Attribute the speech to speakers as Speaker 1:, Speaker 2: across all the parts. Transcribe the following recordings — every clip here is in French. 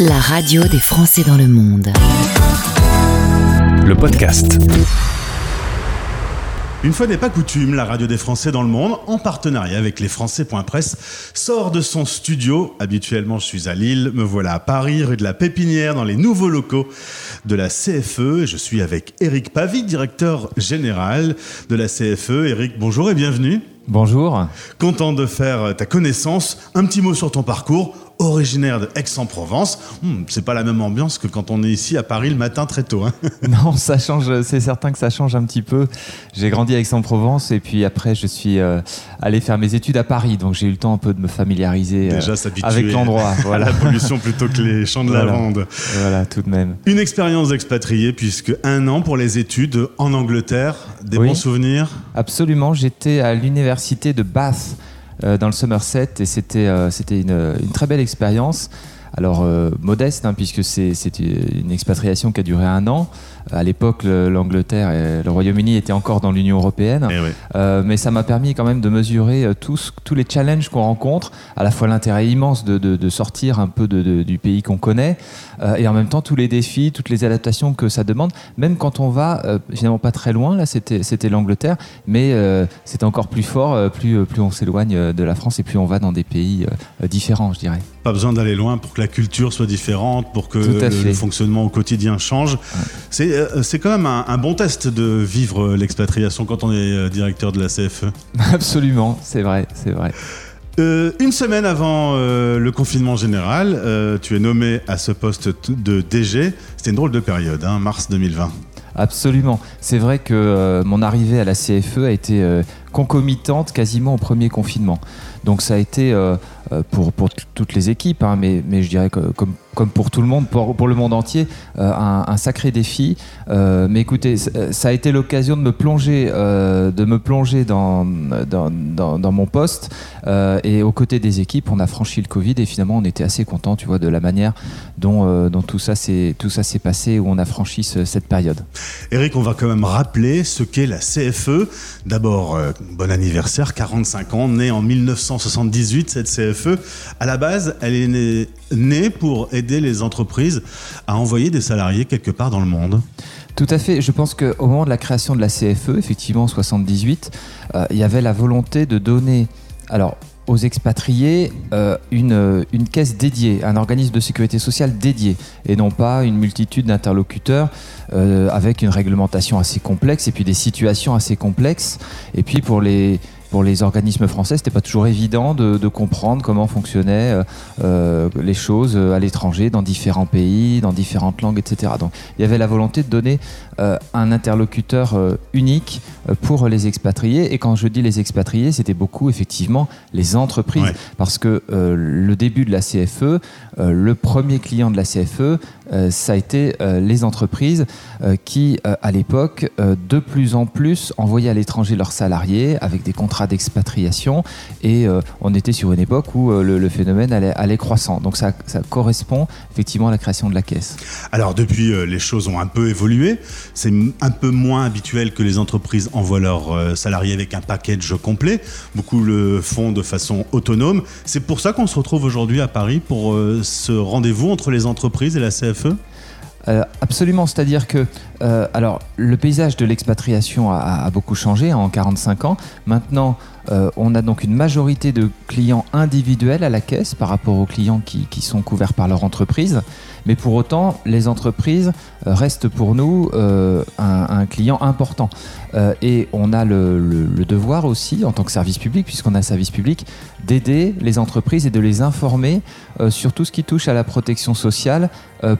Speaker 1: La radio des Français dans le monde.
Speaker 2: Le podcast.
Speaker 3: Une fois n'est pas coutume, la radio des Français dans le monde, en partenariat avec les Français.press, sort de son studio. Habituellement, je suis à Lille, me voilà à Paris, rue de la Pépinière, dans les nouveaux locaux de la CFE. Je suis avec Eric Pavy, directeur général de la CFE. Eric, bonjour et bienvenue.
Speaker 4: Bonjour.
Speaker 3: Content de faire ta connaissance. Un petit mot sur ton parcours originaire de Aix-en-Provence. Hmm, c'est pas la même ambiance que quand on est ici à Paris le matin très tôt. Hein.
Speaker 4: non, ça change, c'est certain que ça change un petit peu. J'ai grandi à Aix-en-Provence et puis après je suis euh, allé faire mes études à Paris, donc j'ai eu le temps un peu de me familiariser euh, avec l'endroit.
Speaker 3: Voilà. la pollution plutôt que les champs de lavande.
Speaker 4: Voilà, tout de même.
Speaker 3: Une expérience d'expatrié puisque un an pour les études en Angleterre, des bons souvenirs?
Speaker 4: Absolument, j'étais à l'université de Bath dans le Somerset et c'était euh, c'était une, une, très belle expérience. Alors euh, modeste, hein, puisque c'est une expatriation qui a duré un an. À l'époque, l'Angleterre et le Royaume-Uni étaient encore dans l'Union européenne,
Speaker 3: eh
Speaker 4: euh, mais ça m'a permis quand même de mesurer tous, tous les challenges qu'on rencontre, à la fois l'intérêt immense de, de, de, sortir un peu de, du pays qu'on connaît, euh, et en même temps tous les défis, toutes les adaptations que ça demande, même quand on va finalement pas très loin. Là, c'était l'Angleterre, mais c'est encore plus fort, plus, plus on s'éloigne de la France et plus on va dans des pays différents, je dirais.
Speaker 3: Pas besoin d'aller loin pour que la culture soit différente, pour que le, fonctionnement au quotidien change. Euh, c'est quand même un, bon test de vivre l'expatriation quand on est euh, directeur de la CFE.
Speaker 4: Absolument, c'est vrai, c'est vrai.
Speaker 3: Euh, une semaine avant le confinement général, tu es nommé à ce poste de DG. C'était une drôle de période, hein, mars 2020.
Speaker 4: Absolument. C'est vrai que mon arrivée à la CFE a été concomitante quasiment au premier confinement. Donc ça a été pour, pour toutes les équipes, hein, mais, je dirais que comme pour tout le monde, pour, le monde entier, euh, un, sacré défi. Euh, mais écoutez, ça a été l'occasion de me plonger, euh, de me plonger dans, mon poste et aux côtés des équipes, on a franchi le Covid et finalement on était assez content, tu vois, de la manière dont, tout ça s'est passé, où on a franchi ce, cette période.
Speaker 3: Eric, on va quand même rappeler ce qu'est la CFE. D'abord, bon anniversaire, 45 ans, née en 1978 cette CFE. À la base, elle est née, pour aider aider les entreprises à envoyer des salariés quelque part dans le monde
Speaker 4: tout à fait. Je pense qu'au moment de la création de la CFE, effectivement en 78, euh, il y avait la volonté de donner, alors aux expatriés euh, une, caisse dédiée, un organisme de sécurité sociale dédié, et non pas une multitude d'interlocuteurs euh, avec une réglementation assez complexe et puis des situations assez complexes. Et puis pour les, pour les organismes français, c'était pas toujours évident de, comprendre comment fonctionnaient euh, euh, les choses à l'étranger, dans différents pays, dans différentes langues, etc. Donc il y avait la volonté de donner euh, un interlocuteur unique pour les expatriés. Et quand je dis les expatriés, c'était beaucoup effectivement les entreprises, parce que le début de la CFE, le premier client de la CFE, ça a été les entreprises qui, à l'époque, de plus en plus envoyaient à l'étranger leurs salariés avec des contrats d'expatriation et euh, on était sur une époque où euh, le, phénomène allait, croissant. Donc ça, correspond effectivement à la création de la caisse.
Speaker 3: Alors depuis, euh, les choses ont un peu évolué. C'est un peu moins habituel que les entreprises envoient leurs salariés avec un package complet. Beaucoup le font de façon autonome. C'est pour ça qu'on se retrouve aujourd'hui à Paris pour ce rendez-vous entre les entreprises et la CFE
Speaker 4: absolument, c'est-à-dire que euh, le paysage de l'expatriation a, beaucoup changé en 45 ans. Maintenant, euh, on a donc une majorité de clients individuels à la caisse par rapport aux clients qui, sont couverts par leur entreprise. Mais pour autant, les entreprises euh, restent pour nous un, client important. et on a le, devoir aussi, en tant que service public, puisqu'on a un service public, d'aider les entreprises et de les informer sur tout ce qui touche à la protection sociale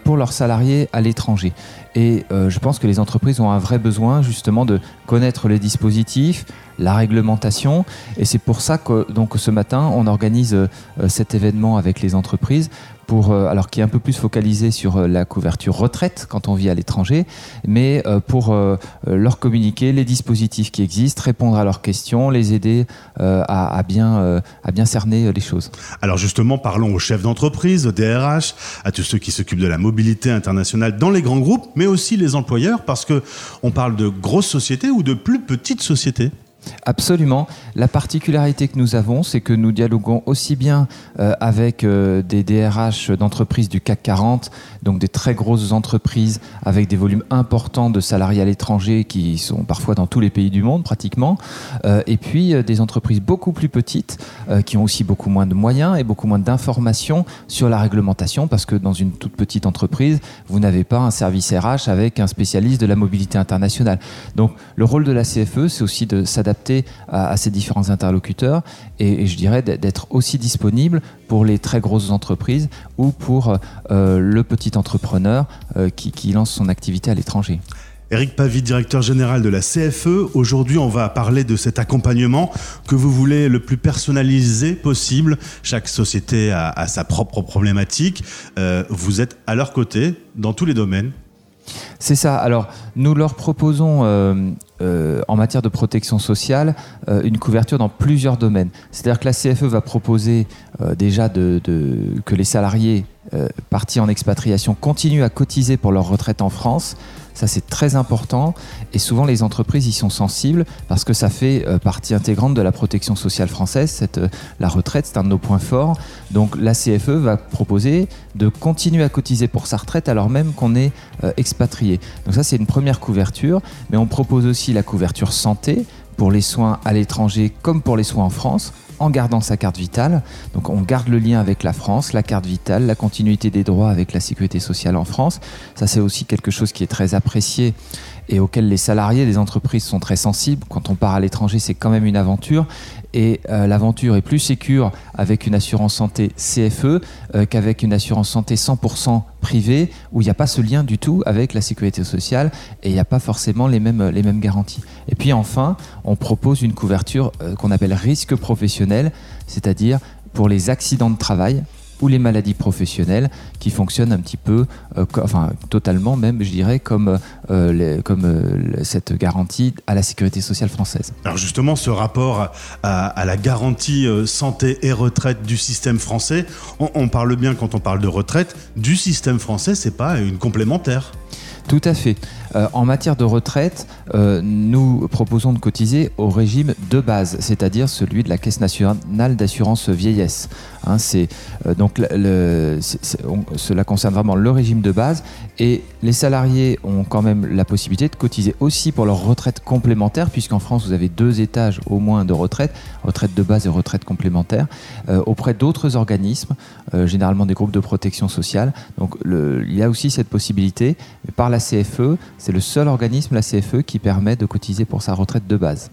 Speaker 4: pour leurs salariés à l'étranger. Et je pense que les entreprises ont un vrai besoin justement de connaître les dispositifs, la réglementation. Et c'est pour ça que donc ce matin, on organise euh, cet événement avec les entreprises pour, euh, alors qui est un peu plus focalisé sur euh, la couverture retraite quand on vit à l'étranger, mais pour leur communiquer les dispositifs qui existent, répondre à leurs questions, les aider à, bien, bien cerner les choses.
Speaker 3: Alors justement, parlons aux chefs d'entreprise, aux DRH, à tous ceux qui s'occupent de la mobilité internationale dans les grands groupes, mais aussi les employeurs, parce que on parle de grosses sociétés ou de plus petites sociétés.
Speaker 4: Absolument. La particularité que nous avons, c'est que nous dialoguons aussi bien euh, avec euh, des DRH d'entreprises du CAC 40, donc des très grosses entreprises avec des volumes importants de salariés à l'étranger qui sont parfois dans tous les pays du monde pratiquement, euh, et puis des entreprises beaucoup plus petites qui ont aussi beaucoup moins de moyens et beaucoup moins d'informations sur la réglementation parce que dans une toute petite entreprise, vous n'avez pas un service RH avec un spécialiste de la mobilité internationale. Donc le rôle de la CFE, c'est aussi de s'adapter à, ces différents interlocuteurs et, je dirais d'être aussi disponible pour les très grosses entreprises ou pour euh, le petit entrepreneur euh, qui, lance son activité à l'étranger.
Speaker 3: Eric Pavie, directeur général de la CFE. Aujourd'hui, on va parler de cet accompagnement que vous voulez le plus personnalisé possible. Chaque société a, sa propre problématique. Euh, vous êtes à leur côté dans tous les domaines.
Speaker 4: C'est ça. Alors, nous leur proposons, euh, euh, en matière de protection sociale, une couverture dans plusieurs domaines. C'est-à-dire que la CFE va proposer déjà que les salariés partis en expatriation continuent à cotiser pour leur retraite en France. Ça, c'est très important. Et souvent, les entreprises y sont sensibles parce que ça fait euh, partie intégrante de la protection sociale française. Euh, la retraite, c'est un de nos points forts. Donc, la CFE va proposer de continuer à cotiser pour sa retraite alors même qu'on est euh, expatrié. Donc, ça, c'est une première couverture. Mais on propose aussi la couverture santé pour les soins à l'étranger comme pour les soins en France en gardant sa carte vitale. Donc on garde le lien avec la France, la carte vitale, la continuité des droits avec la sécurité sociale en France. Ça c'est aussi quelque chose qui est très apprécié et auquel les salariés des entreprises sont très sensibles. Quand on part à l'étranger, c'est quand même une aventure et euh, l'aventure est plus sécure avec une assurance santé CFE euh, qu'avec une assurance santé 100% privée où il n'y a pas ce lien du tout avec la sécurité sociale et il n'y a pas forcément les mêmes, les mêmes garanties. Et puis enfin, on propose une couverture euh, qu'on appelle risque professionnel, c'est-à-dire pour les accidents de travail ou les maladies professionnelles qui fonctionnent un petit peu, euh, enfin totalement même, je dirais, comme, euh, comme euh, cette garantie à la sécurité sociale française.
Speaker 3: Alors justement, ce rapport à, la garantie santé et retraite du système français, on, on parle bien quand on parle de retraite du système français, c'est pas une complémentaire.
Speaker 4: Tout à fait. Euh, en matière de retraite, euh, nous proposons de cotiser au régime de base, c'est-à-dire celui de la Caisse nationale d'assurance vieillesse. Hein, euh, donc cela concerne vraiment le régime de base et les salariés ont quand même la possibilité de cotiser aussi pour leur retraite complémentaire, puisqu'en France vous avez deux étages au moins de retraite, retraite de base et retraite complémentaire, auprès d'autres organismes, généralement des groupes de protection sociale. Donc il y a aussi cette possibilité, par la CFE, c'est le seul organisme, la CFE, qui permet de cotiser pour sa retraite de base.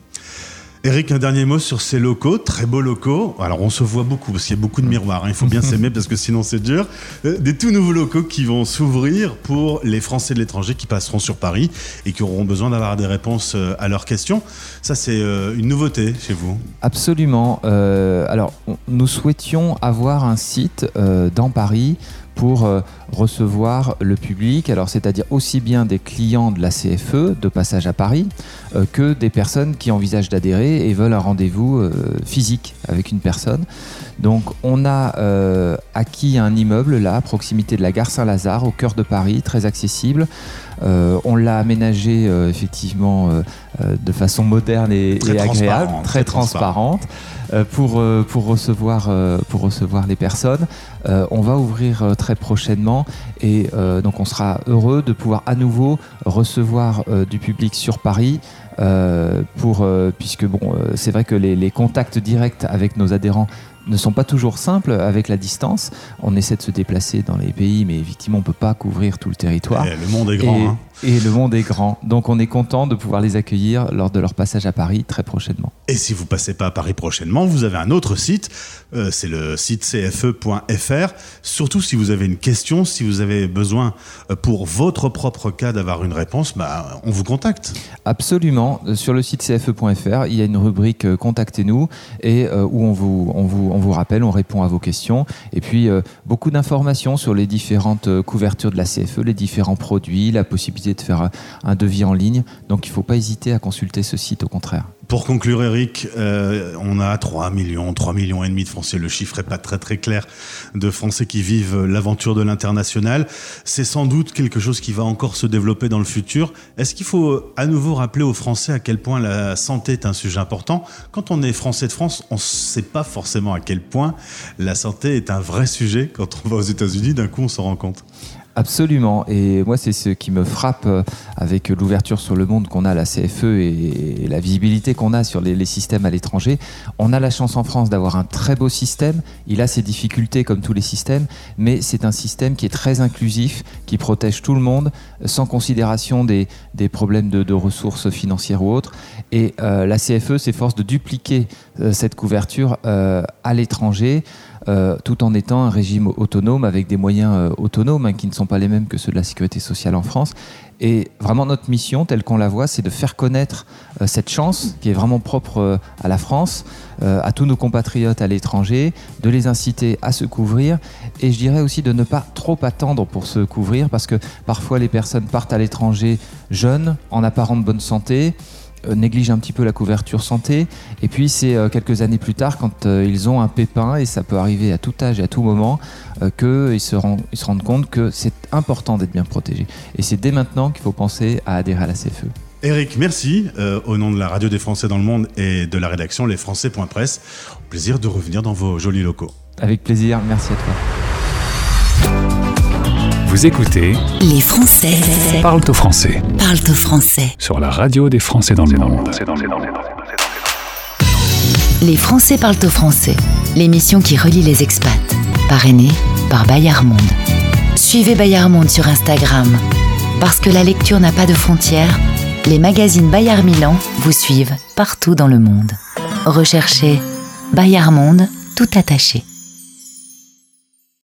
Speaker 3: Eric, un dernier mot sur ces locaux, très beaux locaux. Alors on se voit beaucoup parce qu'il y a beaucoup de miroirs. Hein. Il faut bien s'aimer parce que sinon c'est dur. Euh, des tout nouveaux locaux qui vont s'ouvrir pour les Français de l'étranger qui passeront sur Paris et qui auront besoin d'avoir des réponses euh, à leurs questions. Ça c'est euh, une nouveauté chez vous.
Speaker 4: Absolument. alors nous souhaitions avoir un site dans Paris pour euh, recevoir le public, alors c'est-à-dire aussi bien des clients de la CFE de passage à Paris euh, que des personnes qui envisagent d'adhérer et veulent un rendez-vous euh, physique avec une personne. Donc on a acquis un immeuble là à proximité de la gare Saint-Lazare au cœur de Paris, très accessible. On l'a aménagé effectivement de façon moderne et, agréable, très, transparente. Euh, pour, euh, pour, recevoir, euh, pour recevoir les personnes. on va ouvrir très prochainement et donc on sera heureux de pouvoir à nouveau recevoir du public sur Paris. pour, puisque bon, c'est vrai que les, les, contacts directs avec nos adhérents ne sont pas toujours simples avec la distance. On essaie de se déplacer dans les pays, mais effectivement, on ne peut pas couvrir tout le territoire.
Speaker 3: le monde est grand.
Speaker 4: hein. Et le monde est grand. Donc on est content de pouvoir les accueillir lors de leur passage à Paris très prochainement.
Speaker 3: Et si vous passez pas à Paris prochainement, vous avez un autre site, euh, c'est le site cfe.fr. Surtout si vous avez une question, si vous avez besoin euh, pour votre propre cas d'avoir une réponse, bah, on vous contacte.
Speaker 4: Absolument. Sur le site cfe.fr, il y a une rubrique euh, Contactez-nous et où on vous, on, vous, on vous rappelle, on répond à vos questions. Et puis beaucoup d'informations sur les différentes couvertures de la CFE, les différents produits, la possibilité de faire un devis en ligne. Donc il ne faut pas hésiter à consulter ce site au contraire.
Speaker 3: Pour conclure, Eric, euh, on a 3 millions, 3 millions et demi de Français. Le chiffre est pas très très clair de Français qui vivent l'aventure de l'international. C'est sans doute quelque chose qui va encore se développer dans le futur. Est-ce qu'il faut à nouveau rappeler aux Français à quel point la santé est un sujet important? Quand on est Français de France, on ne sait pas forcément à quel point la santé est un vrai sujet. Quand on va aux États-Unis, d'un coup, on s'en rend compte.
Speaker 4: Absolument. Et moi, c'est ce qui me frappe euh, avec l'ouverture sur le monde qu'on a à la CFE et la visibilité qu'on a sur les, systèmes à l'étranger. On a la chance en France d'avoir un très beau système. Il a ses difficultés comme tous les systèmes, mais c'est un système qui est très inclusif, qui protège tout le monde sans considération des, problèmes de, ressources financières ou autres. Et euh, la CFE s'efforce de dupliquer euh, cette couverture à l'étranger. Euh, tout en étant un régime autonome avec des moyens euh, autonomes hein, qui ne sont pas les mêmes que ceux de la sécurité sociale en France. Et vraiment notre mission, telle qu'on la voit, c'est de faire connaître euh, cette chance qui est vraiment propre à la France, à tous nos compatriotes à l'étranger, de les inciter à se couvrir et je dirais aussi de ne pas trop attendre pour se couvrir parce que parfois les personnes partent à l'étranger jeunes, en apparente bonne santé, euh, négligent un petit peu la couverture santé. Et puis c'est euh, quelques années plus tard, quand euh, ils ont un pépin, et ça peut arriver à tout âge et à tout moment, qu'ils se, ils se rendent compte que c'est important d'être bien protégé. Et c'est dès maintenant qu'il faut penser à adhérer à la CFE.
Speaker 3: Eric, merci au nom de la radio des Français dans le monde et de la rédaction lesfrançais.press. Plaisir de revenir dans vos jolis locaux.
Speaker 4: Avec plaisir, merci à toi.
Speaker 2: Vous écoutez
Speaker 1: Les Français
Speaker 2: parlent au français.
Speaker 1: Parlent au français.
Speaker 2: Sur la radio des Français dans le monde.
Speaker 1: Les Français parlent au français. L'émission qui relie les expats. Parrainée par Bayard Monde. Suivez Bayard Monde sur Instagram. Parce que la lecture n'a pas de frontières, les magazines Bayard Milan vous suivent partout dans le monde. Recherchez Bayard Monde tout attaché.